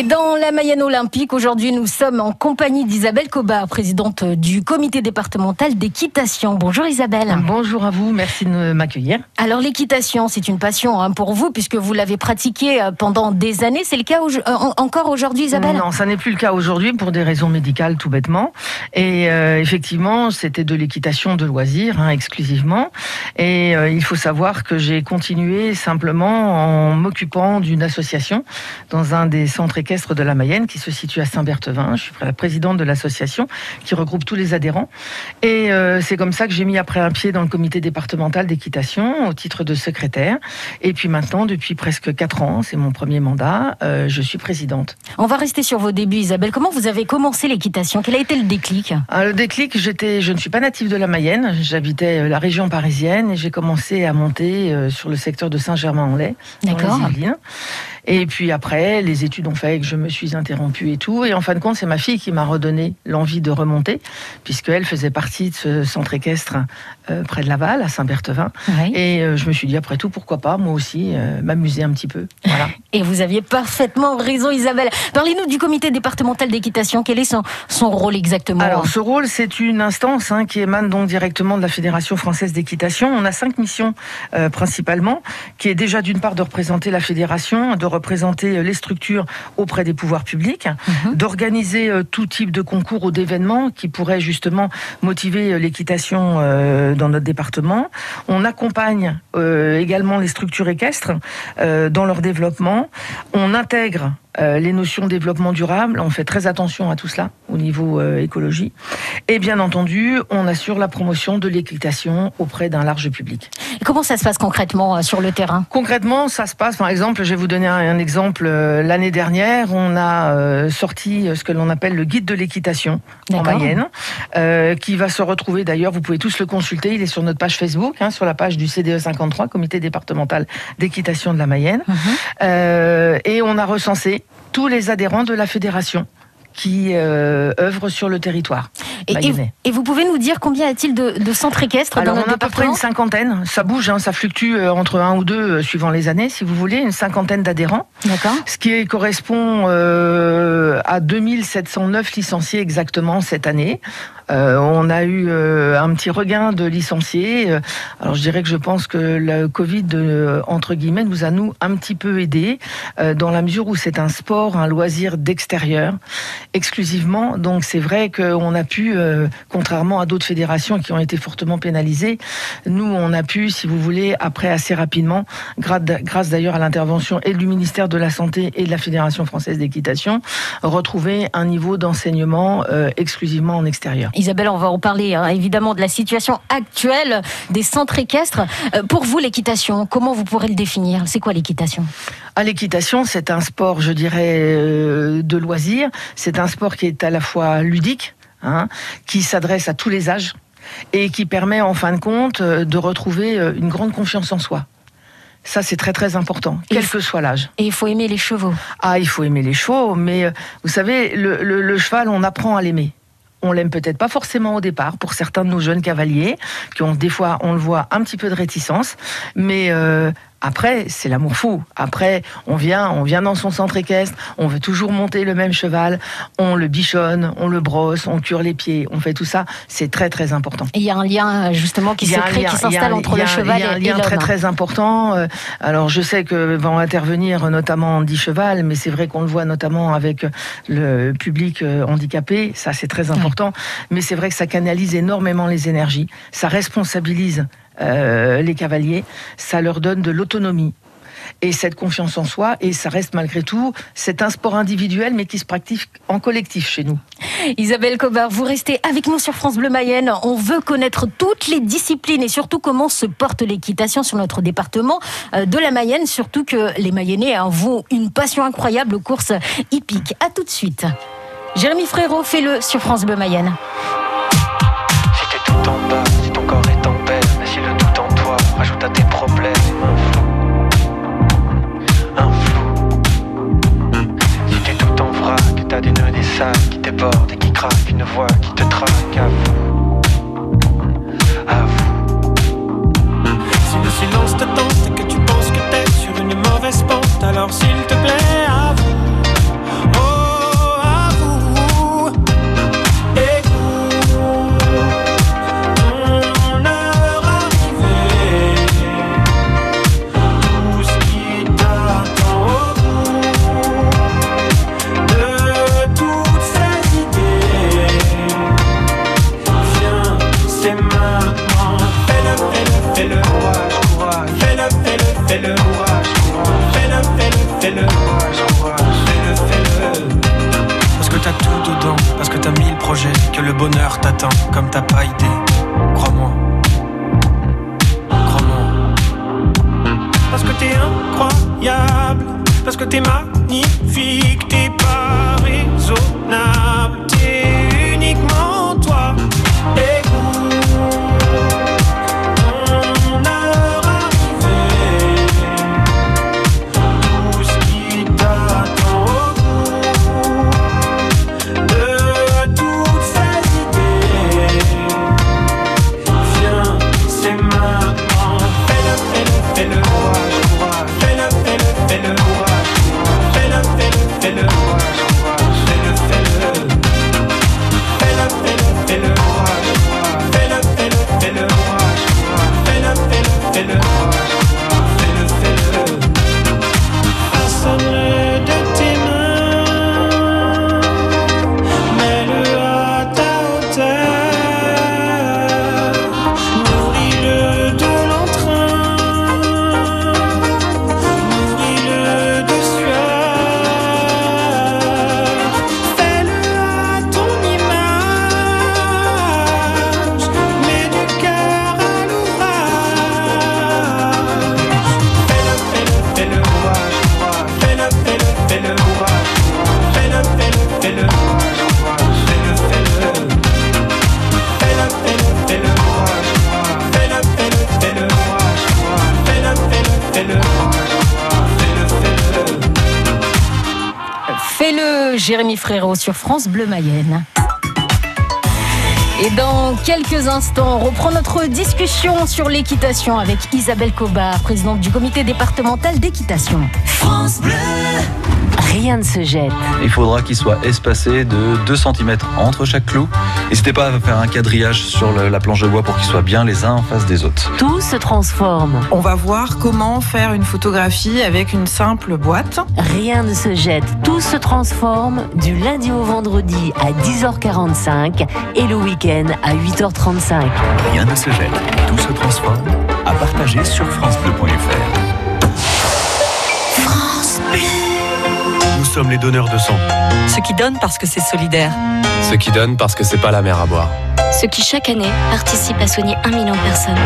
Et dans la Mayenne olympique, aujourd'hui, nous sommes en compagnie d'Isabelle Cobard, présidente du comité départemental d'équitation. Bonjour Isabelle. Bonjour à vous, merci de m'accueillir. Alors l'équitation, c'est une passion hein, pour vous puisque vous l'avez pratiquée euh, pendant des années. C'est le cas euh, encore aujourd'hui Isabelle? Non, ça n'est plus le cas aujourd'hui pour des raisons médicales tout bêtement. Et euh, effectivement, c'était de l'équitation de loisirs hein, exclusivement. Et il faut savoir que j'ai continué simplement en m'occupant d'une association dans un des centres de la Mayenne qui se situe à Saint-Berthevin. Je suis la présidente de l'association qui regroupe tous les adhérents. Et euh, c'est comme ça que j'ai mis après un pied dans le comité départemental d'équitation au titre de secrétaire. Et puis maintenant, depuis presque quatre ans, c'est mon premier mandat, euh, je suis présidente. On va rester sur vos débuts, Isabelle. Comment vous avez commencé l'équitation? Quel a été le déclic? Ah, Le déclic, j'étais, je ne suis pas native de la Mayenne. J'habitais euh, la région parisienne et j'ai commencé à monter sur le secteur de Saint-Germain-en-Laye, D'accord. Et puis après, les études ont fait que je me suis interrompue et tout. Et en fin de compte, c'est ma fille qui m'a redonné l'envie de remonter, puisqu'elle faisait partie de ce centre équestre euh, près de Laval, à Saint-Berthevin. Et euh, je me suis dit, après tout, pourquoi pas, moi aussi, euh, m'amuser un petit peu. Voilà. Et vous aviez parfaitement raison, Isabelle. Parlez-nous du comité départemental d'équitation. Quel est son, son rôle exactement Alors, ce rôle, c'est une instance hein, qui émane donc directement de la Fédération française d'équitation. On a cinq missions principalement, qui est déjà d'une part de représenter la fédération, de représenter les structures auprès des pouvoirs publics, mhm. d'organiser tout type de concours ou d'événements qui pourraient justement motiver l'équitation dans notre département. On accompagne également les structures équestres dans leur développement. On intègre euh, les notions de développement durable. On fait très attention à tout cela au niveau euh, écologie. Et bien entendu, on assure la promotion de l'équitation auprès d'un large public. Et comment ça se passe concrètement euh, sur le terrain? Concrètement, ça se passe, par exemple, je vais vous donner un, exemple. L'année dernière, on a sorti ce que l'on appelle le guide de l'équitation en Mayenne, qui va se retrouver d'ailleurs, vous pouvez tous le consulter, il est sur notre page Facebook, hein, sur la page du CDE 53, Comité départemental d'équitation de la Mayenne. Mhm. et on a recensé tous les adhérents de la fédération qui euh, œuvrent sur le territoire. Et, vous pouvez nous dire combien y a-t-il de, centres équestres Alors, dans on a à peu près une cinquantaine. Ça bouge, hein, ça fluctue euh, entre un ou deux euh, suivant les années, si vous voulez, une cinquantaine d'adhérents. D'accord. Ce qui correspond à 2709 licenciés exactement cette année. Euh, on a eu euh, un petit regain de licenciés. Euh, alors je dirais que je pense que le Covid, entre guillemets, nous a nous un petit peu aidé dans la mesure où c'est un sport, un loisir d'extérieur exclusivement. Donc c'est vrai qu'on a pu, contrairement à d'autres fédérations qui ont été fortement pénalisées, nous on a pu, si vous voulez, après assez rapidement, grâce d'ailleurs à l'intervention et du ministère de la Santé et de la Fédération française d'équitation, retrouver un niveau d'enseignement exclusivement en extérieur. Isabelle, on va en parler hein, évidemment de la situation actuelle des centres équestres. Euh, pour vous, l'équitation, comment vous pourrez le définir? C'est quoi l'équitation? Ah, L'équitation, c'est un sport, je dirais, euh, de loisir. C'est un sport qui est à la fois ludique, hein, qui s'adresse à tous les âges et qui permet en fin de compte euh, de retrouver une grande confiance en soi. Ça, c'est très très important, quel que soit l'âge. Et il faut aimer les chevaux. Ah, il faut aimer les chevaux, mais vous savez, le cheval, on apprend à l'aimer on l'aime peut-être pas forcément au départ pour certains de nos jeunes cavaliers qui ont des fois, on le voit, un petit peu de réticence, mais euh, après, c'est l'amour fou. Après, on vient, on vient dans son centre équestre, on veut toujours monter le même cheval, on le bichonne, on le brosse, on cure les pieds, on fait tout ça. C'est très très important. Et il y a un lien justement qui se crée, qui s'installe entre le cheval et l'homme. Il y a un lien très très important. Euh, alors je sais que vont intervenir notamment dit cheval, mais c'est vrai qu'on le voit notamment avec le public euh, handicapé. Ça c'est très important. Mais c'est vrai que ça canalise énormément les énergies. Ça responsabilise euh, les cavaliers, ça leur donne de l'autonomie et cette confiance en soi. Et ça reste malgré tout, c'est un sport individuel, mais qui se pratique en collectif chez nous. Isabelle Cobard, vous restez avec nous sur France Bleu Mayenne. On veut connaître toutes les disciplines et surtout comment se porte l'équitation sur notre département euh, de la Mayenne. Surtout que les Mayennais ont une passion incroyable aux courses hippiques. A tout de suite. Jérémy Frérot, fait-le sur France Bleu Mayenne. Un flou, un flou. Si t'es tout en vrac, t'as des nœuds, des sacs qui débordent et qui craquent, une voix qui te traque à vous, à vous. Si le silence te tente et que tu penses que t'es sur une mauvaise pente, alors s'il te plaît, à vous. T'es incroyable. Parce que t'es magnifique. T'es pas raisonnable. T'es uniquement toi. Fais-le, Jérémy Frérot sur France Bleu Mayenne. Et dans quelques instants, on reprend notre discussion sur l'équitation avec Isabelle Cobar, présidente du comité départemental d'équitation. France Bleu Rien ne se jette. Il faudra qu'il soit espacé de 2 cm entre chaque clou. N'hésitez pas à faire un quadrillage sur le- la planche de bois pour qu'ils soient bien les uns en face des autres. Tout se transforme. On va voir comment faire une photographie avec une simple boîte. Rien ne se jette. Tout se transforme du lundi au vendredi à 10h45 et le week-end à 8h35. Rien ne se jette, tout se transforme. À partager sur FranceBleu.fr. Nous sommes les donneurs de sang. Ceux qui donnent parce que c'est solidaire. Ceux qui donnent parce que c'est pas la mer à boire. Ceux qui chaque année participent à soigner un million de personnes.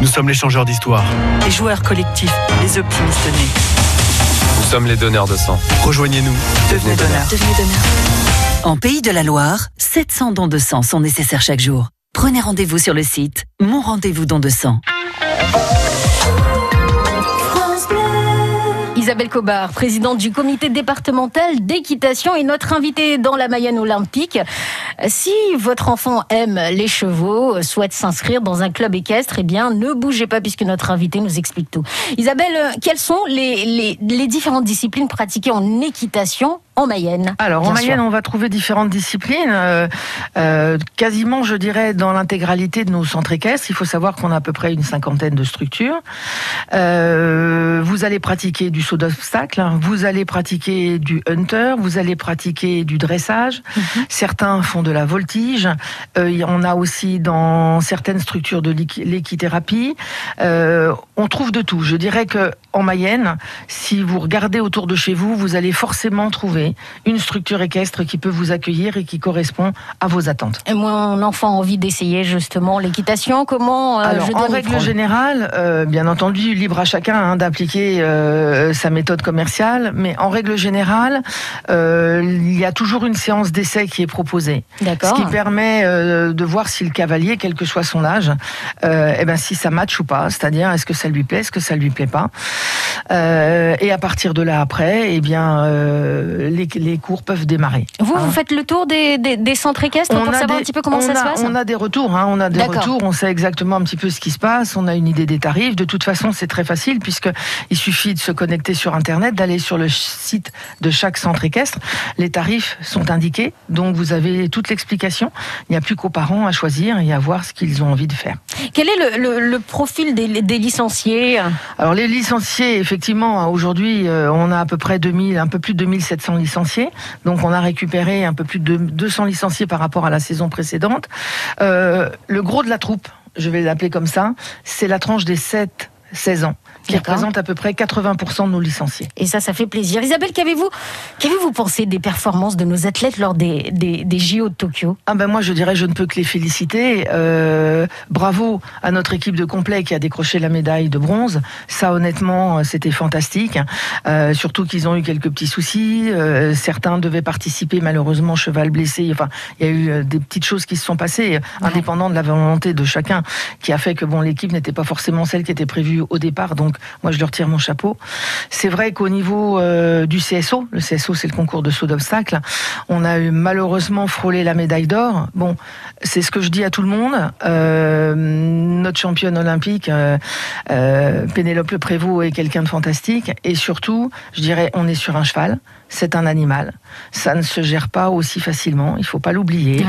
Nous sommes les changeurs d'histoire. Les joueurs collectifs, les optimistes nés. Nous sommes les donneurs de sang. Rejoignez-nous. Devenez donneurs. Devenez donneur. En Pays de la Loire, 700 dons de sang sont nécessaires chaque jour. Prenez rendez-vous sur le site Mon rendez-vous don de sang. Isabelle Cobar, présidente du comité départemental d'équitation et notre invitée dans la Mayenne olympique. Si votre enfant aime les chevaux, souhaite s'inscrire dans un club équestre, eh bien, ne bougez pas puisque notre invitée nous explique tout. Isabelle, euh, quelles sont les, les, les différentes disciplines pratiquées en équitation en Mayenne Alors, en Mayenne, sûr. on va trouver différentes disciplines, euh, euh, quasiment, je dirais, dans l'intégralité de nos centres équestres. Il faut savoir qu'on a à peu près une cinquantaine de structures. Euh, vous allez pratiquer du saut d'obstacle, hein. vous allez pratiquer du hunter, vous allez pratiquer du dressage. Certains font de la voltige. En a aussi dans certaines structures de l'équi- l'équithérapie. On trouve de tout. Je dirais que en Mayenne, si vous regardez autour de chez vous, vous allez forcément trouver une structure équestre qui peut vous accueillir et qui correspond à vos attentes. Et Mon enfant a envie d'essayer justement l'équitation. Comment euh, Alors, je dois en règle générale, euh, bien entendu, libre à chacun hein, d'appliquer euh, sa méthode commerciale, mais en règle générale, euh, il y a toujours une séance d'essai qui est proposée. Ce qui permet de voir si le cavalier, quel que soit son âge, eh ben, si ça match ou pas, c'est-à-dire est-ce que ça lui plaît, est-ce que ça lui plaît pas. Euh, et à partir de là après, eh bien, euh, les, les cours peuvent démarrer. Vous, Hein. vous faites le tour des, des, des centres équestres pour a savoir des- un petit peu comment on ça a- se passe On a des retours, hein, on a des retours, on sait exactement un petit peu ce qui se passe, on a une idée des tarifs. De toute façon, c'est très facile puisque il suffit de se connecter sur Internet, d'aller sur le site de chaque centre équestre. Les tarifs sont indiqués, donc vous avez toute l'explication. Il n'y a plus qu'aux parents à choisir et à voir ce qu'ils ont envie de faire. Quel est le, le- le profil des, des licenciés? Alors les licenciés, effectivement, aujourd'hui, euh, on a à peu près 2000, un peu plus de 2700 licenciés. Donc on a récupéré un peu plus de 200 licenciés par rapport à la saison précédente. Euh, le gros de la troupe, je vais l'appeler comme ça, c'est la tranche des 7 16 ans, qui représente à peu près 80% de nos licenciés. Et ça, ça fait plaisir. Isabelle, qu'avez-vous qu'avez-vous pensé des performances de nos athlètes lors des, des, des JO de Tokyo? Ah ben moi je dirais je ne peux que les féliciter. Euh, bravo à notre équipe de complet qui a décroché la médaille de bronze. Ça honnêtement euh, c'était fantastique. Euh, surtout qu'ils ont eu quelques petits soucis. Euh, certains devaient participer malheureusement cheval blessé. Enfin il y a eu des petites choses qui se sont passées euh, indépendant de la volonté de chacun qui a fait que bon l'équipe n'était pas forcément celle qui était prévue au départ. Donc moi je leur tire mon chapeau. C'est vrai qu'au niveau euh, du CSO, le CSO c'est le concours de saut d'obstacles, on a eu malheureusement frôlé la médaille d'or. Bon, c'est ce que je dis à tout le monde. Euh, notre championne olympique, euh, Pénélope Le Prévost, est quelqu'un de fantastique. Et surtout, je dirais, on est sur un cheval. C'est un animal. Ça ne se gère pas aussi facilement. Il faut pas l'oublier.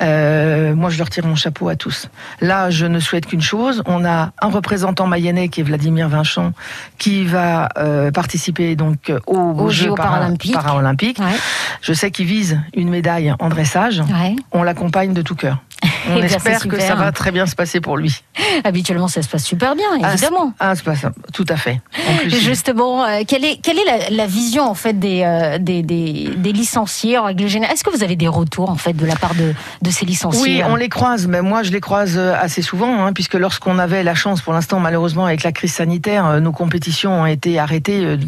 Euh, moi, je leur tire mon chapeau à tous. Là, je ne souhaite qu'une chose. On a un représentant mayennais qui est Vladimir Vincent, qui va euh, participer donc aux, Aux Jeux paralympiques. paralympiques. Ouais. Je sais qu'il vise une médaille en dressage. Ouais. On l'accompagne de tout cœur. On Eh bien, espère que ça va très bien se passer pour lui. Habituellement, ça se passe super bien, Ah, évidemment. Ah, ça. Tout à fait. En plus, Justement, euh, quelle est, quelle est la, la vision en fait des, euh, des, des, des licenciés en règle générale? Est-ce que vous avez des retours en fait de la part de, de ces licenciés? Oui, on les croise, mais moi je les croise euh, assez souvent, hein, puisque lorsqu'on avait la chance, pour l'instant malheureusement avec la crise sanitaire, nos compétitions ont été arrêtées.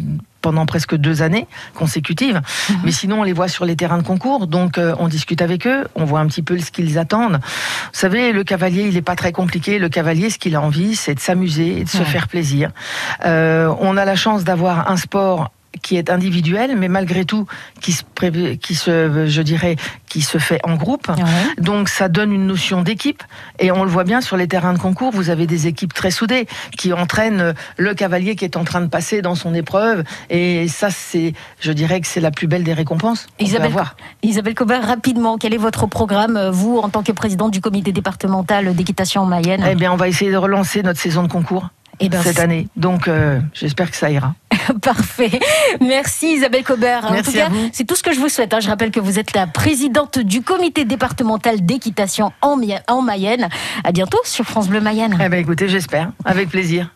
Pendant presque deux années consécutives. Mhm. Mais sinon, on les voit sur les terrains de concours, donc euh, on discute avec eux, on voit un petit peu ce qu'ils attendent. Vous savez, le cavalier, il n'est pas très compliqué. Le cavalier, ce qu'il a envie, c'est de s'amuser et de se faire plaisir. Euh, on a la chance d'avoir un sport qui est individuel, mais malgré tout, qui se, pré- qui se, je dirais, qui se fait en groupe. Ouais. Donc ça donne une notion d'équipe et on le voit bien sur les terrains de concours, vous avez des équipes très soudées qui entraînent le cavalier qui est en train de passer dans son épreuve et ça c'est je dirais que c'est la plus belle des récompenses Isabelle, avoir. Isabelle Cobert, rapidement, quel est votre programme, euh, vous, en tant que présidente du comité départemental d'équitation en Mayenne? Eh bien on va essayer de relancer notre saison de concours Eh ben, cette année. Donc euh, j'espère que ça ira. Parfait. Merci Isabelle Cobert. en Merci tout cas, c'est tout ce que je vous souhaite. hein. Je rappelle que vous êtes la présidente du comité départemental d'équitation en, en Mayenne. À bientôt sur France Bleu Mayenne. Eh bien écoutez, j'espère avec plaisir.